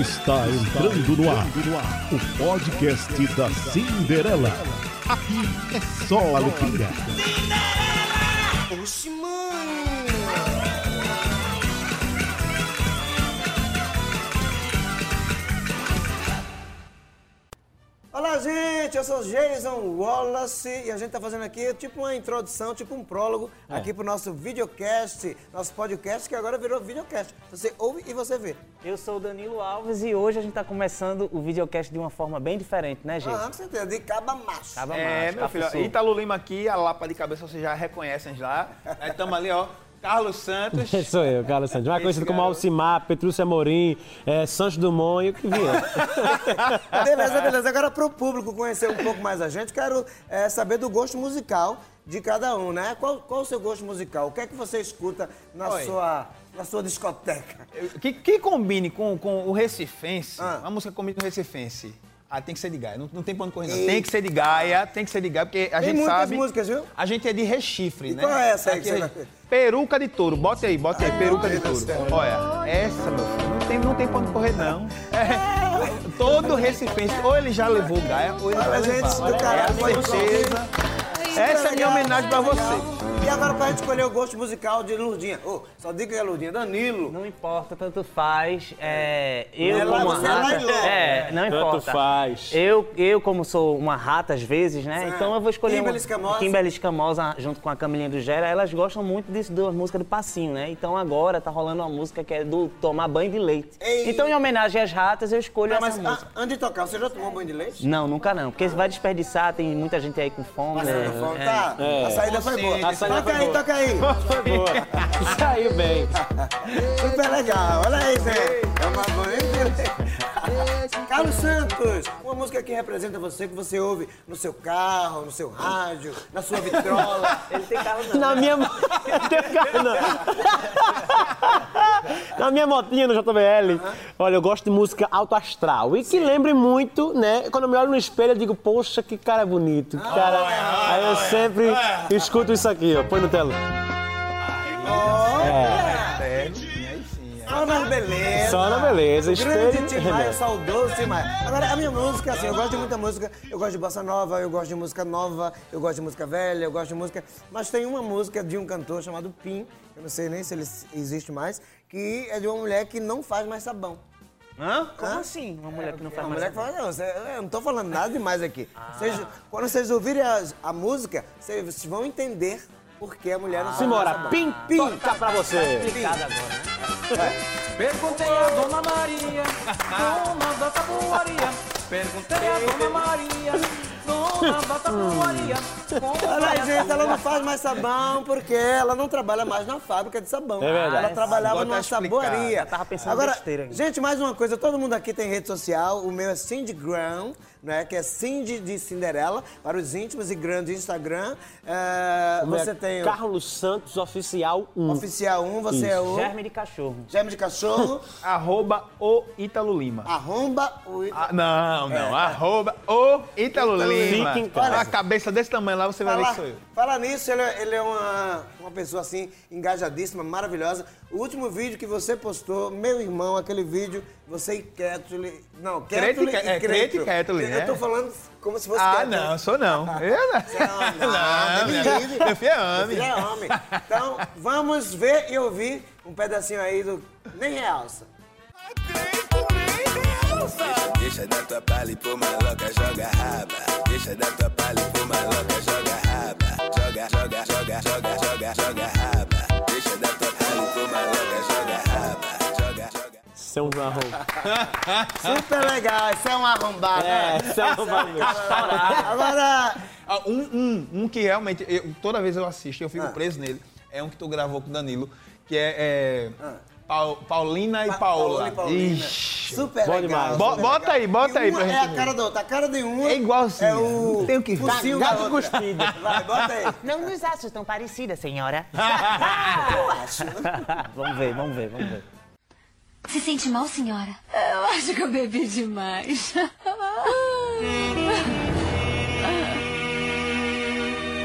Está entrando no ar o podcast da Cinderela. Aqui é só alegria. Oxi, mano! Olá, gente! Eu sou Jason Wallace e a gente tá fazendo aqui tipo uma introdução, tipo um prólogo aqui pro nosso videocast, nosso podcast que agora virou videocast. Você ouve e você vê. Eu sou o Danilo Alves e hoje a gente está começando o videocast de uma forma bem diferente, né, gente? Ah, com certeza, de caba macho. Caba É, macho, meu filho. Ítalo Lima aqui, a lapa de cabeça vocês já reconhecem já. Estamos ali, ó, Carlos Santos. Sou eu, Carlos Santos. Mais conhecido como. Alcimar, Petrúcio Amorim, é, Santos Dumont e o que vier. Beleza, beleza. Agora, para o público conhecer um pouco mais a gente, quero é, saber do gosto musical de cada um, né? Qual, qual o seu gosto musical? O que é que você escuta na, Oi. sua, na sua discoteca? Que, que combine com, com o Recifense, Ah. a música combine com o Recifense. Ah, tem que ser de Gaia, não, não tem não. Eita. Tem que ser de Gaia, tem que ser de Gaia, porque a Tem gente muitas sabe... músicas, viu? A gente é de Rechifre, E né? qual é essa aí Aqui que é- você vai- Peruca de touro, bota aí, bota aí, peruca de touro. Olha, essa, meu filho, não tem, não tem onde correr não. É, todo Recifense, ou ele já levou Gaia, ou ele Olha, vai gente, levar. do caralho, é a certeza. Essa é a minha homenagem pra você. E agora, pra gente escolher o gosto musical de Lurdinha. Ô, só diga que é Lurdinha. Danilo. Não importa, tanto faz. É, eu É lá, como uma você é lá rata. e lá. É, não Tanto importa. faz. Eu, eu, como sou uma rata às vezes, né? Certo. Então eu vou escolher Kimberly. Escamosa. Kimberly Escamosa junto com a Camilinha do Gera, elas gostam muito disso, da música do passinho, né? Então agora tá rolando uma música que é do tomar banho de leite. Ei. Então, em homenagem às ratas, eu escolho Não, essa mas música. ah, antes de tocar, você já tomou banho de leite? Não, nunca não. Porque vai desperdiçar, tem muita gente aí com fome. Passando né? fome, É. tá? A saída foi boa. A saída toca aí, boa. toca aí. Foi boa. Saiu bem. Super legal. Olha aí, Zé. É uma leite. Carlos Santos, uma música que representa você, que você ouve no seu carro, no seu rádio, na sua vitrola. Ele tem carro não. Na minha. Não tem carro, não. Na minha motinha no JBL, olha, eu gosto de música alto astral. E que lembre muito, né? Quando eu me olho no espelho, eu digo, poxa, que cara bonito. Que cara. Aí eu sempre escuto isso aqui, ó. Põe no telo. É. Só na beleza. Só na beleza, Grande Tim Maia, saudoso Tim Maia. Agora, a minha música, assim, eu gosto de muita música. Eu gosto de bossa nova, eu gosto de música nova, eu gosto de música velha, eu gosto de música... Mas tem uma música de um cantor chamado Pim, eu não sei nem se ele existe mais, que é de uma mulher que não faz mais sabão. Hã? Como Hã? assim? Uma mulher que não É faz uma mais mulher que fala, não, eu não tô falando nada demais aqui. Ah. Vocês- quando vocês ouvirem a, a música, vocês vão entender por que a mulher não faz mais Simbora, sabão. pim, pim, toca pra você. complicado agora, né? Perguntei a Dona Maria, dona da tabuaria. Perguntei a Dona Maria, Olha gente, ela não faz mais sabão porque ela não trabalha mais na fábrica de sabão. É verdade. Ela trabalhava numa saboaria. Eu tava pensando Agora, besteira gente, mais uma coisa, todo mundo aqui tem rede social. O meu é Cindy Graham, né? Que é Cindy de Cinderela, para os íntimos e grandes do Instagram. É, você tem o Carlos Santos Oficial 1. Oficial 1, você é o Germe de cachorro. Gêmeo de Cachorro, Arroba o Ítalo Lima. arromba o... Ah, não, não. É. Arroba o Ítalo Ítalo Lima. Fique em casa. A cabeça desse tamanho lá, você vai ver que sou eu. falar nisso, ele, é- ele é uma, uma pessoa assim, engajadíssima, maravilhosa. O último vídeo que você postou, meu irmão, aquele vídeo, você e Ketuli. Não, Crete- e é, Crete e Ketuli, Eu né? tô falando como se fosse Ah, Ketuli. não, sou não. Eu não. Você é homem, não, Não, me meu- meu filho é Meu homem. filho é homem. Então, vamos ver e ouvir um pedacinho aí do Nem Realça. Deixa da tua palha e pô maloca, joga raba. Deixa da tua palha e pô maloca, joga raba. Joga, joga, joga, joga, joga, joga raba. Joga. São João. Super legal, isso é um arrombado. É, né? São João. Agora, Ah, um, um, um que realmente, eu- toda vez eu assisto, eu fico Ah. preso nele. É um que tu gravou com o Danilo, que é, é Pau- Paulina e Paola. Paola e Paulina. Ixi. Super Bom legal. Bo- super bota legal. aí, bota E aí pra É gente a cara da outra. A cara de uma É igualzinho. É o tem o que ver. focinho Gato da outra. cuspido. Vai, bota aí. Não nos acho tão parecida, senhora. vamos ver, vamos ver, vamos ver. Se sente mal, senhora? É, eu acho que eu bebi demais.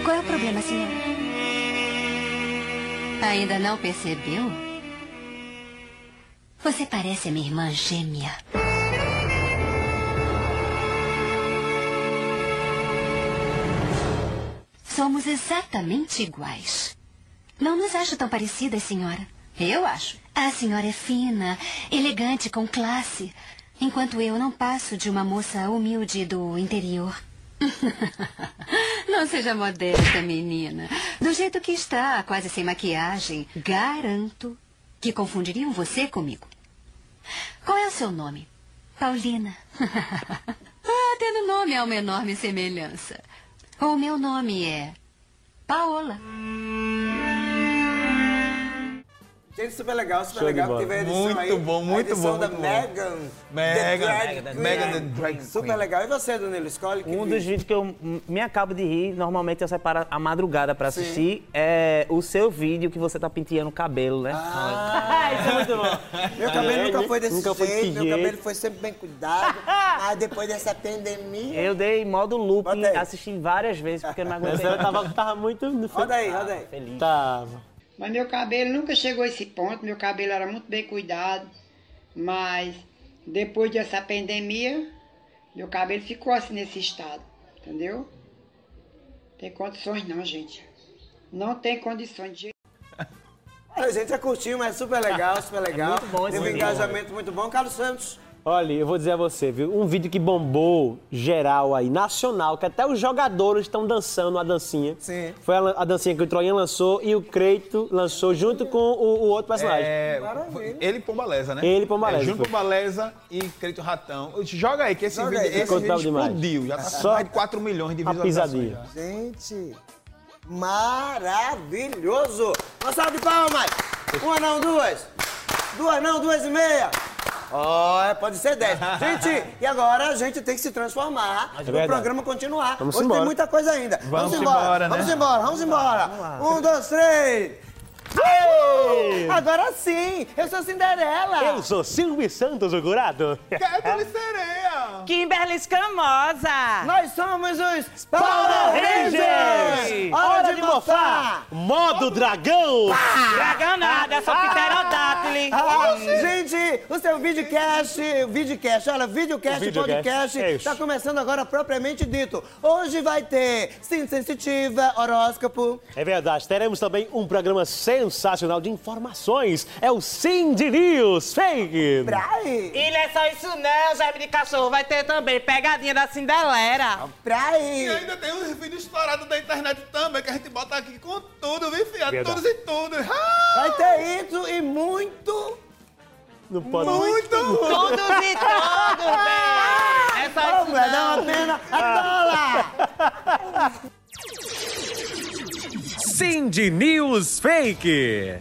Qual é o problema, senhora? Ainda não percebeu? Você parece a minha irmã gêmea. Somos exatamente iguais. Não nos acho tão parecidas, senhora. Eu acho. A senhora é fina, elegante, com classe. Enquanto eu não passo de uma moça humilde do interior. Não seja modesta, menina. Do jeito que está, quase sem maquiagem, garanto que confundiriam você comigo. Qual é o seu nome? Paulina. ah, tendo nome há uma enorme semelhança. O meu nome é Paola. Gente, super legal, super Show legal. Teve a edição Muito aí, bom, a muito edição bom, muito bom. Megan. Megan, The Drag Megan, Queen. The Drag Super Queen. legal. E você, Danilo, escolhe que Um vídeo? dos vídeos que eu me acabo de rir, normalmente eu separo a madrugada pra assistir, é o seu vídeo que você tá penteando o cabelo, né? Ah, Isso é muito bom. Meu cabelo É, nunca foi desse nunca foi jeito, desse meu jeito. cabelo foi sempre bem cuidado. Mas depois dessa pandemia... Eu dei modo looping, aí. assisti várias vezes porque eu não aguentei. Essa eu tava, tava muito... Roda aí, roda aí. Feliz. Tava. Mas meu cabelo nunca chegou a esse ponto, meu cabelo era muito bem cuidado, mas depois dessa pandemia, meu cabelo ficou assim nesse estado, entendeu? Tem condições não, gente. Não tem condições de A gente já curtiu, mas super legal, super legal. muito bom esse Teve um engajamento muito bom. Carlos Santos. Olha, eu vou dizer a você, viu? Um vídeo que bombou geral aí, nacional, que até os jogadores estão dançando a dancinha. Sim. Foi a, a dancinha que o Troian lançou e o Creito lançou junto com o, o outro personagem. É, Maravilha. ele e Pombaleza, né? Ele e Pombaleza, É, Júnior. Pombaleza e Creito Ratão. Joga aí, que esse Joga vídeo, aí. esse vídeo explodiu. Já tá Só mais de 4 milhões de a visualizações. pisadinha. já. Gente, maravilhoso. Uma salva de palmas. Uma não, duas. Duas não, duas e meia. Ó, pode ser dez. Gente, e agora a gente tem que se transformar o verdade. programa continuar. Vamos Hoje embora. tem muita coisa ainda. Vamos embora, embora, né? Vamos embora, vamos embora. Um, dois, três. Agora sim, eu sou Cinderela. Eu sou Silvio Santos, o curado. Kétuli Sereia! Kimberly Escamosa! Nós somos os Power Rangers! Hora de mofar! Modo dragão! Dragão nada, eu sou pterodátilo! Ah, gente, o seu videocast, videocast, olha, videocast, Videocast, podcast, é isso. está começando agora propriamente dito. Hoje vai ter Sim Sensitiva, horóscopo. É verdade, teremos também um programa sensacional de informações. É o Cindy News Fake. Praí, E não é só isso não, Zé de Cachorro, vai ter também pegadinha da Cinderela. praí. E ainda tem uns vídeos estourados da internet também, que a gente bota aqui com tudo, viu, filha? Verdade. Todos e tudo. Ah, Vai ter isso e muito, Não pode. muito! Todos e todos, bem. É só isso mulher, dá uma não. pena, a dólar. Cindy News Fake.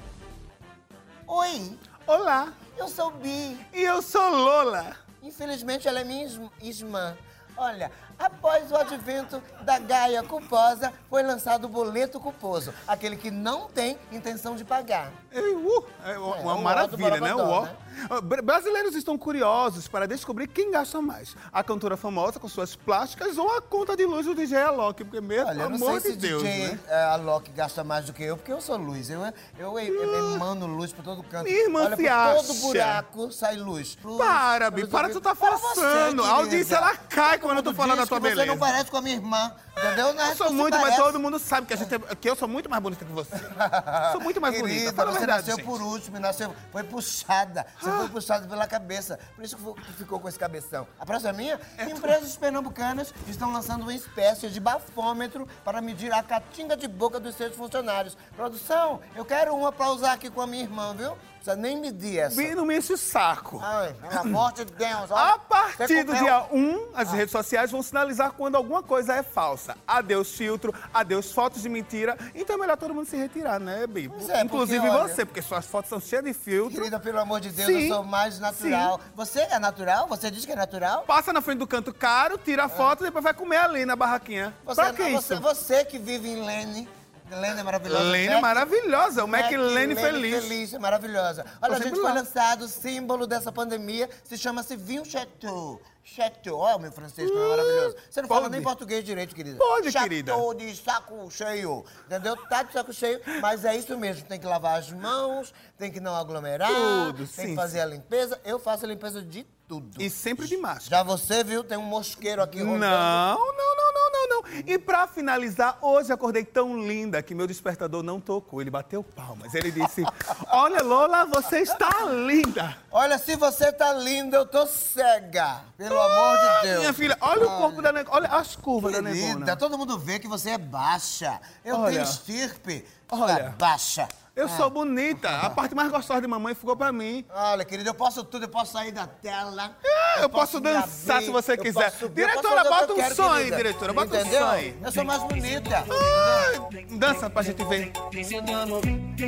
Oi, Olá, eu sou Bi. e eu sou Lola. Infelizmente, ela é minha irmã. Olha, após o advento da Gaia culposa, foi lançado o boleto culposo, aquele que não tem intenção de pagar. É, uh, é uma É, o maravilha, do né? O né? Br- Brasileiros estão curiosos para descobrir quem gasta mais. A cantora famosa com suas plásticas ou a conta de luz do DJ Alok, porque mesmo, Olha, eu não amor sei de se Deus, DJ né? eh, Alok gasta mais do que eu, porque eu sou luz. Eu, eu, eu emano luz por todo canto. Minha irmã Olha, se acha. todo buraco sai luz. luz Para, Bi, para, tu tá Para forçando. A audiência, ela cai quando eu tô Todo falando da tua que Você beleza. não parece com a minha irmã, entendeu? Não é Eu sou que você muito, mas todo mundo sabe que, a gente é- que eu sou muito mais bonita que você. sou muito mais bonita. Querida, Fala a você verdade, nasceu gente. por último, nasceu, foi puxada. Você foi puxada pela cabeça. Por isso que ficou com esse cabeção. A próxima minha, É empresas pernambucanas estão lançando uma espécie de bafômetro para medir a catinga de boca dos seus funcionários. Produção, eu quero uma para usar aqui com a minha irmã, viu? Não precisa nem medir essa. Bi, não me enche o saco. Ai, pelo amor de Deus. A olha, partir você do dia 1, as redes sociais vão sinalizar quando alguma coisa é falsa. Adeus filtro, adeus fotos de mentira. Então é melhor todo mundo se retirar, né, Bi? Pois é, Inclusive porque, olha- você, porque suas fotos são cheias de filtro. Querida, pelo amor de Deus, Sim, eu sou mais natural. Você é natural? Você diz que é natural? Passa na frente do canto caro, tira a foto e depois vai comer ali na barraquinha. Você, pra que você, isso? você que vive em Lene. Lene é maravilhosa. Lene é maravilhosa, o Mac Lene Lene feliz. feliz, é maravilhosa. Olha, Tô gente, foi lançado o símbolo dessa pandemia, se chama-se Vinho Chateau. Chateau, olha o meu francês, como é maravilhoso. Você não fala pode. nem português direito, querida. Pode, Chateau querida. de saco cheio, entendeu? Tá de saco cheio, mas é isso mesmo. Tem que lavar as mãos, tem que não aglomerar, Tudo, tem sim, que fazer a limpeza. Eu faço a limpeza de tudo. E sempre de máscara. Já você viu, tem um mosqueiro aqui Não, rodando. não, não, não, não, não. E pra finalizar, hoje acordei tão linda que meu despertador não tocou. Ele bateu palmas. Ele disse: Olha, Lola, você está linda. Olha, se você tá linda, eu tô cega. Pelo amor de Deus. Minha filha, olha o corpo da Negona. Olha as curvas da Querida, Negona. todo mundo vê que você é baixa. Eu Olha. tenho estirpe. Olha. Olha. Baixa. Eu sou bonita. A parte mais gostosa de mamãe ficou pra mim. Olha, querida, eu posso tudo, eu posso sair da tela. É, eu posso me dançar abrir, se você eu quiser. posso subir, eu Diretora, posso bota que eu um quero, som aí, querida. diretora, bota um Entendeu? som aí. Eu sou mais bonita. Ai, dança pra gente ver.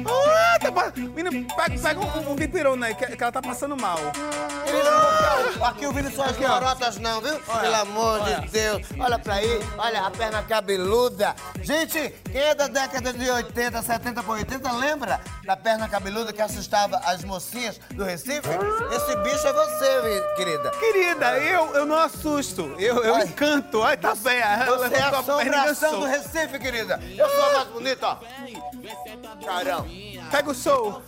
Ah, tá. Menina, pega, pega um, um aí, que, que ela tá passando mal. Não aqui ouvindo só as lorotas não, viu? Pelo amor olha. de Deus. Olha pra aí, olha a perna cabeluda. Gente, quem é da década de 80, 70 por 80, lembra da perna cabeluda que assustava as mocinhas do Recife? Esse bicho é você, querida. Querida, eu, eu não assusto, eu, eu encanto. Olha, tá bem. Você é a e assombração do Recife, querida. Eu sou a mais bonita, ó. Carão. Pega o show.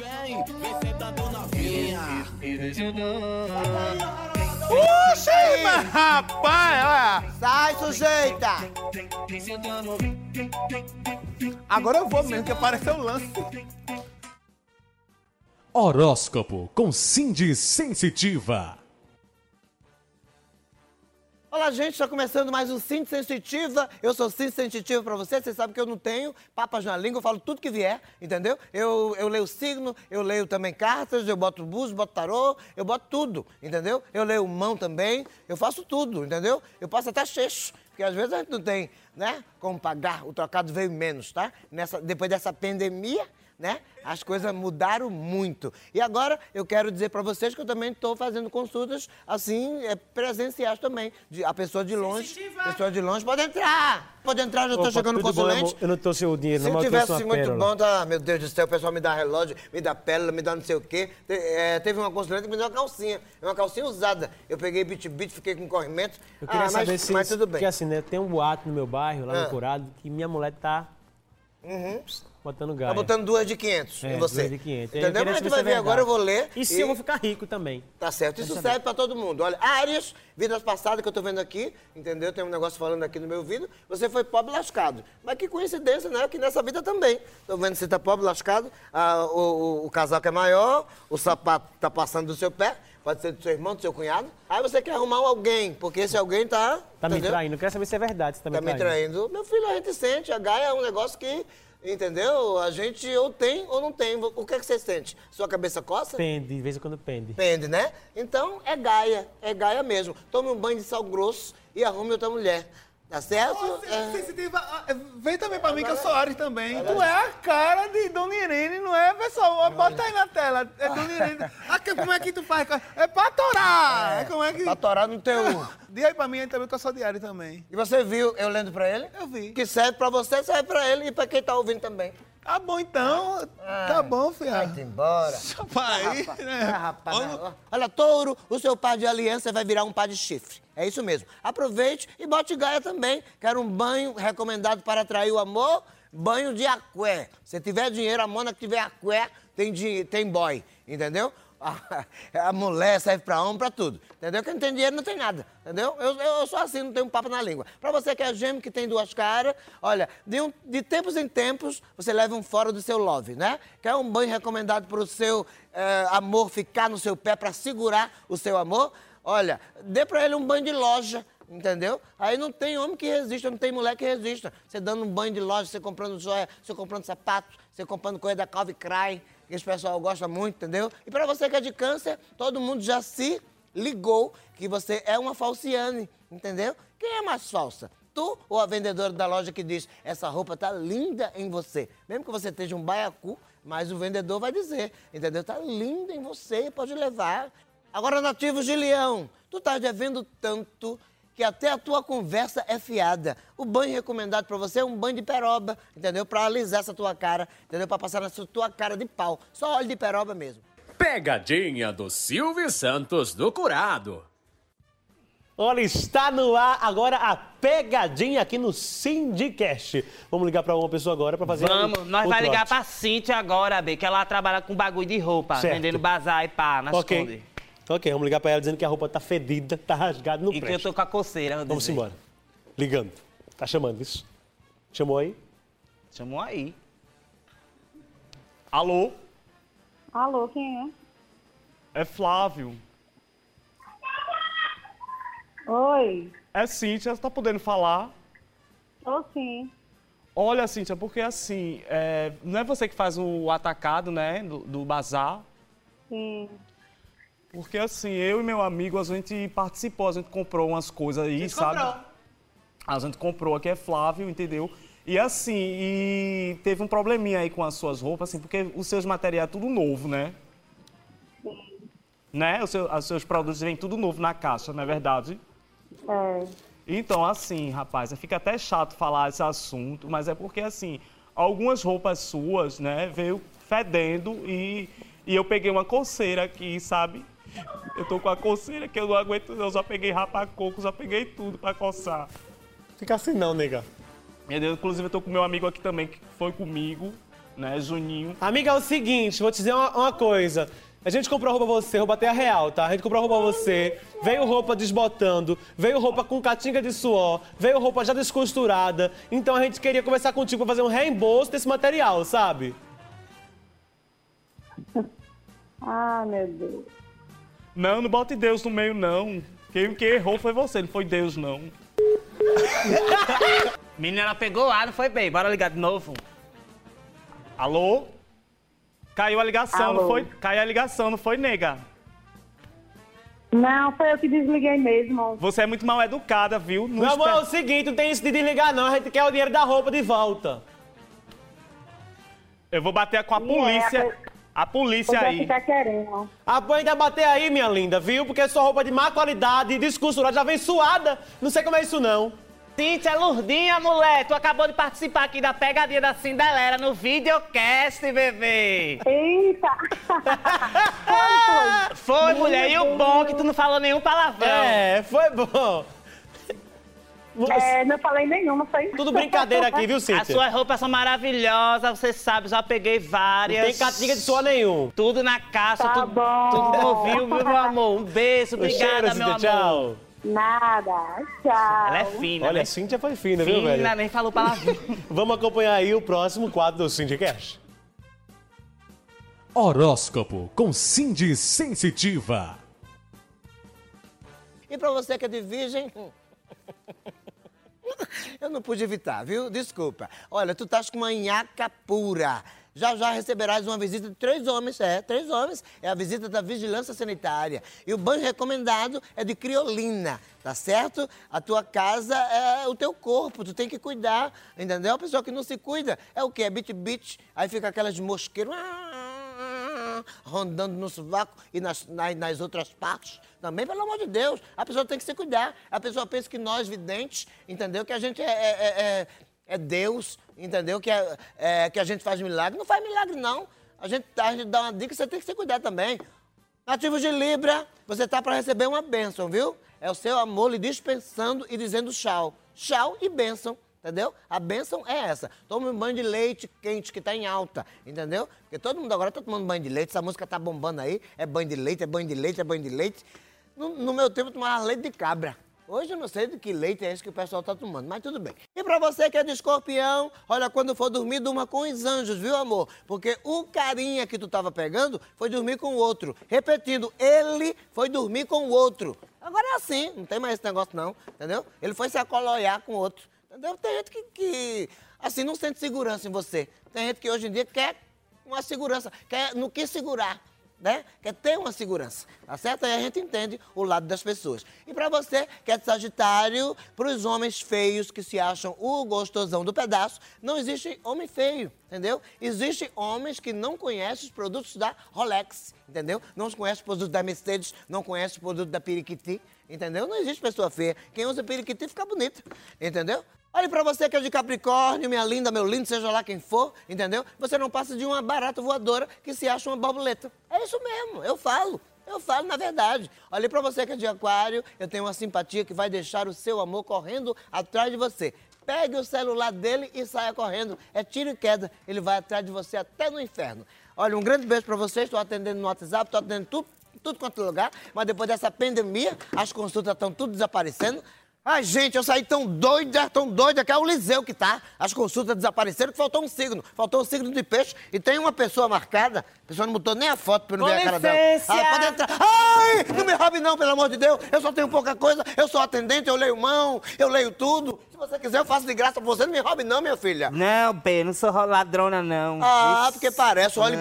Puxa aí, mas, rapaz, olha. Sai, sujeita. Agora eu vou mesmo, que apareceu o lance. Horóscopo com Cindy Sensitiva. Olá, gente, está começando mais um Cinti Sensitiva. Eu sou Cinti Sensitiva pra você. Você sabe que eu não tenho papas na língua, eu falo tudo que vier, entendeu? Eu, eu leio signo, eu leio também cartas, eu boto búzios, boto tarô, eu boto tudo, entendeu? Eu leio mão também, eu faço tudo, entendeu? Eu passo até cheixo, porque às vezes a gente não tem, né, como pagar. O trocado veio menos, tá? Nessa, depois dessa pandemia, né? As coisas mudaram muito. E agora eu quero dizer para vocês que eu também estou fazendo consultas assim, é, presenciais também. De, a pessoa de longe. Pessoa de longe pode entrar! Pode entrar, já estou chegando bom, consulente. amor? Eu não trouxe o dinheiro, Se não, mas eu tivesse uma muito pérola. bom, tá, meu Deus do céu, o pessoal me dá relógio, me dá pérola, me dá não sei o quê. Te- é, teve uma consulente que me deu uma calcinha, uma calcinha usada. Eu peguei bit-bit, fiquei com corrimento. Eu queria ah, saber mas, se. mas tudo bem. Porque assim, né? Tem um boato no meu bairro, lá Ah. no Curado, que minha mulher tá botando gaia. Tá botando duas de 500 É, em você. duas de 500. Eu Entendeu? Mas a gente vai ver agora, eu vou ler. E se eu vou ficar rico também? Tá certo, isso serve pra todo mundo. Olha, Áries, vidas passadas que eu tô vendo aqui, entendeu? Tem um negócio falando aqui no meu ouvido. Você foi pobre lascado. Mas que coincidência, né? Que nessa vida também. Tô vendo que você tá pobre lascado, ah, o, o, o casaco é maior, o sapato tá passando do seu pé, pode ser do seu irmão, do seu cunhado. Aí você quer arrumar um alguém, porque esse alguém tá. Tá me entendeu? traindo. Eu quero saber se é verdade. Se tá, Tá me traindo. Meu filho, a gente sente. A Gaia é um negócio que, entendeu? A gente ou tem ou não tem. O que é que você sente? Sua cabeça coça? Pende, de vez em quando pende. Pende, né? Então é Gaia, é Gaia mesmo. Tome um banho de sal grosso e arrume outra mulher. Tá certo? É. Ah, vem também pra mim que eu sou Ares também. Tu é a cara de Dona Irene, não é, pessoal? Bota aí na tela. É Dona Irene. Aqui, como é que tu faz? É pra torar. É. Como é que... Pra torar no teu. Diga aí pra mim aí também que eu sou de Ares também. E você viu eu lendo pra ele? Eu vi. Que serve pra você, serve pra ele e pra quem tá ouvindo também. Tá bom então. Tá bom, filha. Vai-te embora. Pai, Ah, né? rapaz, Olha- touro, o seu par de aliança vai virar um par de chifre. É isso mesmo. Aproveite e bote gaia também. Quero um banho recomendado para atrair o amor? Banho de aqué. Se tiver dinheiro, a mona que tiver aqué, tem, tem boy. Entendeu? A, mulher serve pra homem, pra tudo. Entendeu? Quem não tem dinheiro não tem nada. Entendeu? Eu, eu, eu sou assim, não tenho um papo na língua. Pra você que é gêmeo, que tem duas caras, olha, de, um- de tempos em tempos, você leva um fora do seu love, né? Quer um banho recomendado pro seu eh, amor ficar no seu pé pra segurar o seu amor? Olha, dê pra ele um banho de loja. Entendeu? Aí não tem homem que resista, não tem mulher que resista. Você dando um banho de loja, você comprando joia, você comprando sapato, você comprando coisa da Calvin Klein, que esse pessoal gosta muito, entendeu? E pra você que é de câncer, todo mundo já se ligou que você é uma falciane, entendeu? Quem é mais falsa? Tu ou a vendedora da loja que diz, essa roupa tá linda em você? Mesmo que você esteja um baiacu, mas o vendedor vai dizer, entendeu? Tá linda em você, pode levar. Agora, nativos de leão, tu tá devendo tanto que até a tua conversa é fiada. O banho recomendado pra você é um banho de peroba, entendeu? Pra alisar essa tua cara, entendeu? Pra passar na sua tua cara de pau. Só óleo de peroba mesmo. Pegadinha do Silvio Santos do Curado. Olha, está no ar agora a pegadinha aqui no Syndicast. Vamos ligar pra uma pessoa agora pra fazer Vamos, um, nós um vai ligar pra Cintia agora, B, que ela trabalha com bagulho de roupa, Certo. vendendo bazar e pá, nas Ok. Conde. Ok, vamos ligar pra ela dizendo que a roupa tá fedida, tá rasgada no E que eu presta. tô com a coceira. Vamos dizer. embora. Ligando. Tá chamando isso? Chamou aí? Chamou aí. Alô? Alô, quem É Flávio. é? Oi, É Cíntia, tá podendo falar? tô sim. Olha, Cíntia, porque assim, é, não é você que faz o atacado, né, do, do bazar? Sim. Porque assim, eu e meu amigo, a gente participou, a gente comprou umas coisas aí, sabe? A gente comprou, aqui é Flávio, entendeu? E assim, e teve um probleminha aí com as suas roupas, assim, porque os seus materiais é tudo novo, né? Né? Os seus, os seus produtos vêm tudo novo na caixa, não é verdade? É. Então, assim, rapaz, fica até chato falar esse assunto, mas é porque, assim, algumas roupas suas, né, veio fedendo e, e eu peguei uma coceira aqui, sabe? Eu tô com a coceira que eu não aguento, não. Eu só peguei rapacoco, só peguei tudo pra coçar. Fica assim não, nega. Meu Deus, inclusive eu tô com meu amigo aqui também, que foi comigo, né, Juninho. Amiga, é o seguinte, vou te dizer uma, uma coisa. A gente comprou roupa pra você, roupa até real, tá? A gente comprou roupa pra você, veio roupa desbotando, veio roupa com catinga de suor, veio roupa já descosturada. Então a gente queria conversar contigo pra fazer um reembolso desse material, sabe? Ah, meu Deus. Não, não bote Deus no meio, não. Quem, quem errou foi você, não foi Deus, não. Menina, ela pegou lá, não foi bem. Bora ligar de novo. Alô? Caiu a ligação, não Alô? foi? Caiu a ligação, não foi, nega? Não, foi eu que desliguei mesmo. Você é muito mal educada, viu? Não Meu amor, é o seguinte, não tem isso de desligar não, a gente quer o dinheiro da roupa de volta. Eu vou bater com a É, polícia. A polícia vai aí. ficar querendo. Apoio ainda bater aí, minha linda, viu? Porque sua roupa de má qualidade, descosturada, já vem suada. Não sei como é isso não. Cíntia Lurdinha, mulher, tu acabou de participar aqui da pegadinha da Cinderela no videocast, bebê. Eita! foi, foi. Foi, mulher, e o bom é que tu não falou nenhum palavrão. É, foi bom. É, não falei nenhuma, foi Tudo brincadeira aqui, viu, Cíntia? As suas roupas são maravilhosas, você sabe, já peguei várias. Não tem catinga de suor nenhum. Tudo na caixa, Tá tudo, bom. tudo novinho, viu, meu amor? Um beijo, obrigada, cheiro, meu Cíntia, amor. tchau. Nada. Tchau. Ela é fina, Olha, né? a Cíntia foi fina, viu, Fina, velho? nem falou palavrão. Vamos acompanhar aí o próximo quadro do Syndicast. Horóscopo com Cindy Sensitiva. E pra você que é de virgem. Eu não pude evitar, viu? Desculpa. Olha, tu estás com uma nhaca pura. Já já receberás uma visita de três homens, é, três homens. É a visita da vigilância sanitária. E o banho recomendado é de criolina, tá certo? A tua casa é o teu corpo, tu tem que cuidar, entendeu? A pessoa que não se cuida é o quê? É bit-bit, aí fica aquelas mosqueiras rondando no sovaco e nas, nas, nas outras partes. Também, pelo amor de Deus, a pessoa tem que se cuidar. A pessoa pensa que nós, videntes, entendeu? Que a gente é, é, é- é- é Deus, entendeu? Que, é, é- que a gente faz milagre. Não faz milagre, não. A gente, a gente dá uma dica, você tem que se cuidar também. Nativos de Libra, você tá para receber uma bênção, viu? É o seu amor lhe dispensando e dizendo tchau. Tchau e bênção. Entendeu? A bênção é essa. Tome um banho de leite quente que tá em alta, entendeu? Porque todo mundo agora tá tomando banho de leite, essa música tá bombando aí. É banho de leite, é banho de leite, é banho de leite. No, no meu tempo eu tomava leite de cabra. Hoje eu não sei de que leite é esse que o pessoal tá tomando, mas tudo bem. E pra você que é de escorpião, olha, quando for dormir, durma com os anjos, viu, amor? Porque o carinha que tu tava pegando foi dormir com o outro. Repetindo, ele foi dormir com o outro. Agora é assim, não tem mais esse negócio não, entendeu? Ele foi se acoloiar com o outro. Entendeu? Tem gente que, que, assim, não sente segurança em você. Tem gente que hoje em dia quer uma segurança, quer no que segurar, né? Quer ter uma segurança, tá certo? Aí a gente entende o lado das pessoas. E pra você que é de Sagitário, pros homens feios que se acham o gostosão do pedaço, não existe homem feio, entendeu? Existem homens que não conhecem os produtos da Rolex, entendeu? Não conhecem os produtos da Mercedes, não conhecem os produtos da Periquiti, entendeu? Não existe pessoa feia. Quem usa Periquiti fica bonito, entendeu? Olha pra você que é de Capricórnio, minha linda, meu lindo, seja lá quem for, entendeu? Você não passa de uma barata voadora que se acha uma borboleta. É isso mesmo, eu falo. Eu falo na verdade. Olha pra você que é de Aquário, eu tenho uma simpatia que vai deixar o seu amor correndo atrás de você. Pegue o celular dele e saia correndo. É tiro e queda. Ele vai atrás de você até no inferno. Olha, um grande beijo pra vocês. Estou atendendo no WhatsApp, estou atendendo tudo, tudo quanto é lugar. Mas depois dessa pandemia, as consultas estão tudo desaparecendo. Ai, gente, eu saí tão doida, tão doida, que é o Liseu que tá. As consultas desapareceram, que faltou um signo. Faltou um signo de peixe e tem uma pessoa marcada. A pessoa não botou nem a foto pra eu não Com ver a cara dela. Ah, pode entrar. Ai, não me roube não, pelo amor de Deus. Eu só tenho pouca coisa, eu sou atendente, eu leio mão, eu leio tudo. Se você quiser, eu faço de graça pra você. Não me roube não, minha filha. Não, B, não sou ladrona, não. Ah, Ixi, porque parece. Olha,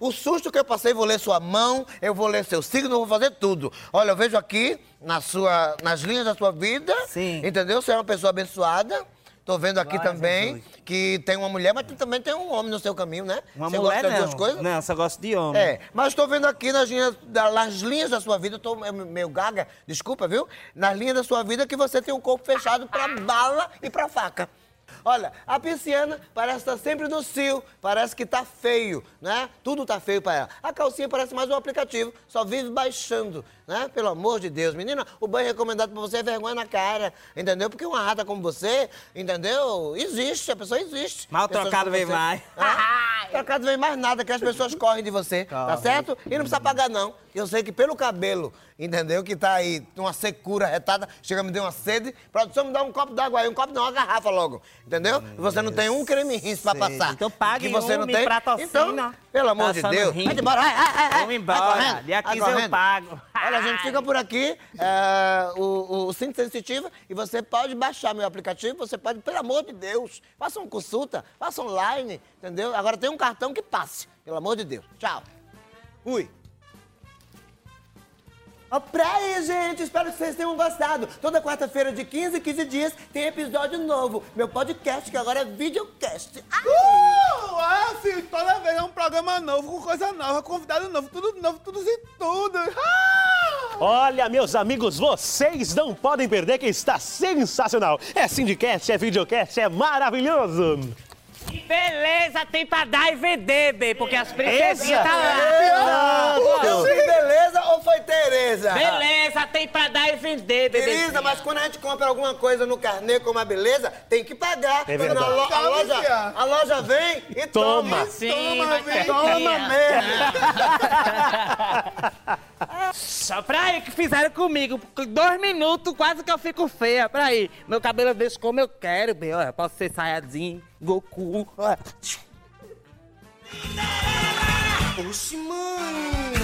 o susto que eu passei, vou ler sua mão, eu vou ler seu signo, eu vou fazer tudo. Olha, eu vejo aqui, na sua, nas linhas da sua vida, Sim. entendeu? Você é uma pessoa abençoada. Tô vendo aqui Glória também que tem uma mulher, mas também tem um homem no seu caminho, né? Uma Você mulher gosta não. duas coisas? Não, só gosto de homem. É, mas estou vendo aqui nas linhas, da- nas linhas da sua vida, tô meio gaga, desculpa, viu? Nas linhas da sua vida que você tem um corpo fechado pra bala e pra faca. Olha, a pisciana parece estar sempre no cio, parece que tá feio, né? Tudo tá feio pra ela. A calcinha parece mais um aplicativo, só vive baixando, né? Pelo amor de Deus. Menina, o banho recomendado pra você é vergonha na cara, entendeu? Porque uma rata como você, entendeu? Existe, a pessoa existe. Mal Pessoas trocado vem mais. É? Trocado vem mais nada, que as pessoas correm de você, tá certo? E não precisa pagar, não. Eu sei que pelo cabelo, entendeu? Que tá aí, uma secura retada, chega a me deu uma sede. Produção, me dá um copo d'água aí, um copo não, uma garrafa logo, entendeu? E você não tem um creme rins pra passar. Então pague que você um, não tem. patrocina. Então, pelo amor de Deus. rim. Vai embora, vai, vai, vai. Vamos embora. Dia 15 eu pago. Olha, a gente fica por aqui, é, o, o, o Cinto Sensitivo, e você pode baixar meu aplicativo, você pode, pelo amor de Deus, faça uma consulta, faça online, entendeu? Agora tem um cartão que passe, pelo amor de Deus. Tchau. Fui. Ó, pra aí, gente, espero que vocês tenham gostado. Toda quarta-feira, de 15 em 15 dias, tem episódio novo. Meu podcast, que agora é videocast. Ai! Uh, é assim, toda vez é um programa novo, com coisa nova, convidado novo, tudo novo, tudo e tudo. Ah! Olha, meus amigos, vocês não podem perder que está sensacional. É Syndicast, é videocast, é maravilhoso. Beleza tem pra dar e vender, B, porque as princesinhas Essa? tá lá. Ou foi Tereza? Beleza tem pra dar e vender, bebê. Beleza, mas quando a gente compra alguma coisa no carnê como a beleza, tem que pagar. É Senão a, lo- a verdade. loja, a loja vem e Toma. toma. Sim, toma, vem, toma mesmo. Só pra aí que fizeram comigo. Com Dois minutos, quase que eu fico feia. Pra aí. Meu cabelo eu deixo como eu quero, bem. Olha, posso ser saiadinho, Goku. Olha. Oxi, mano.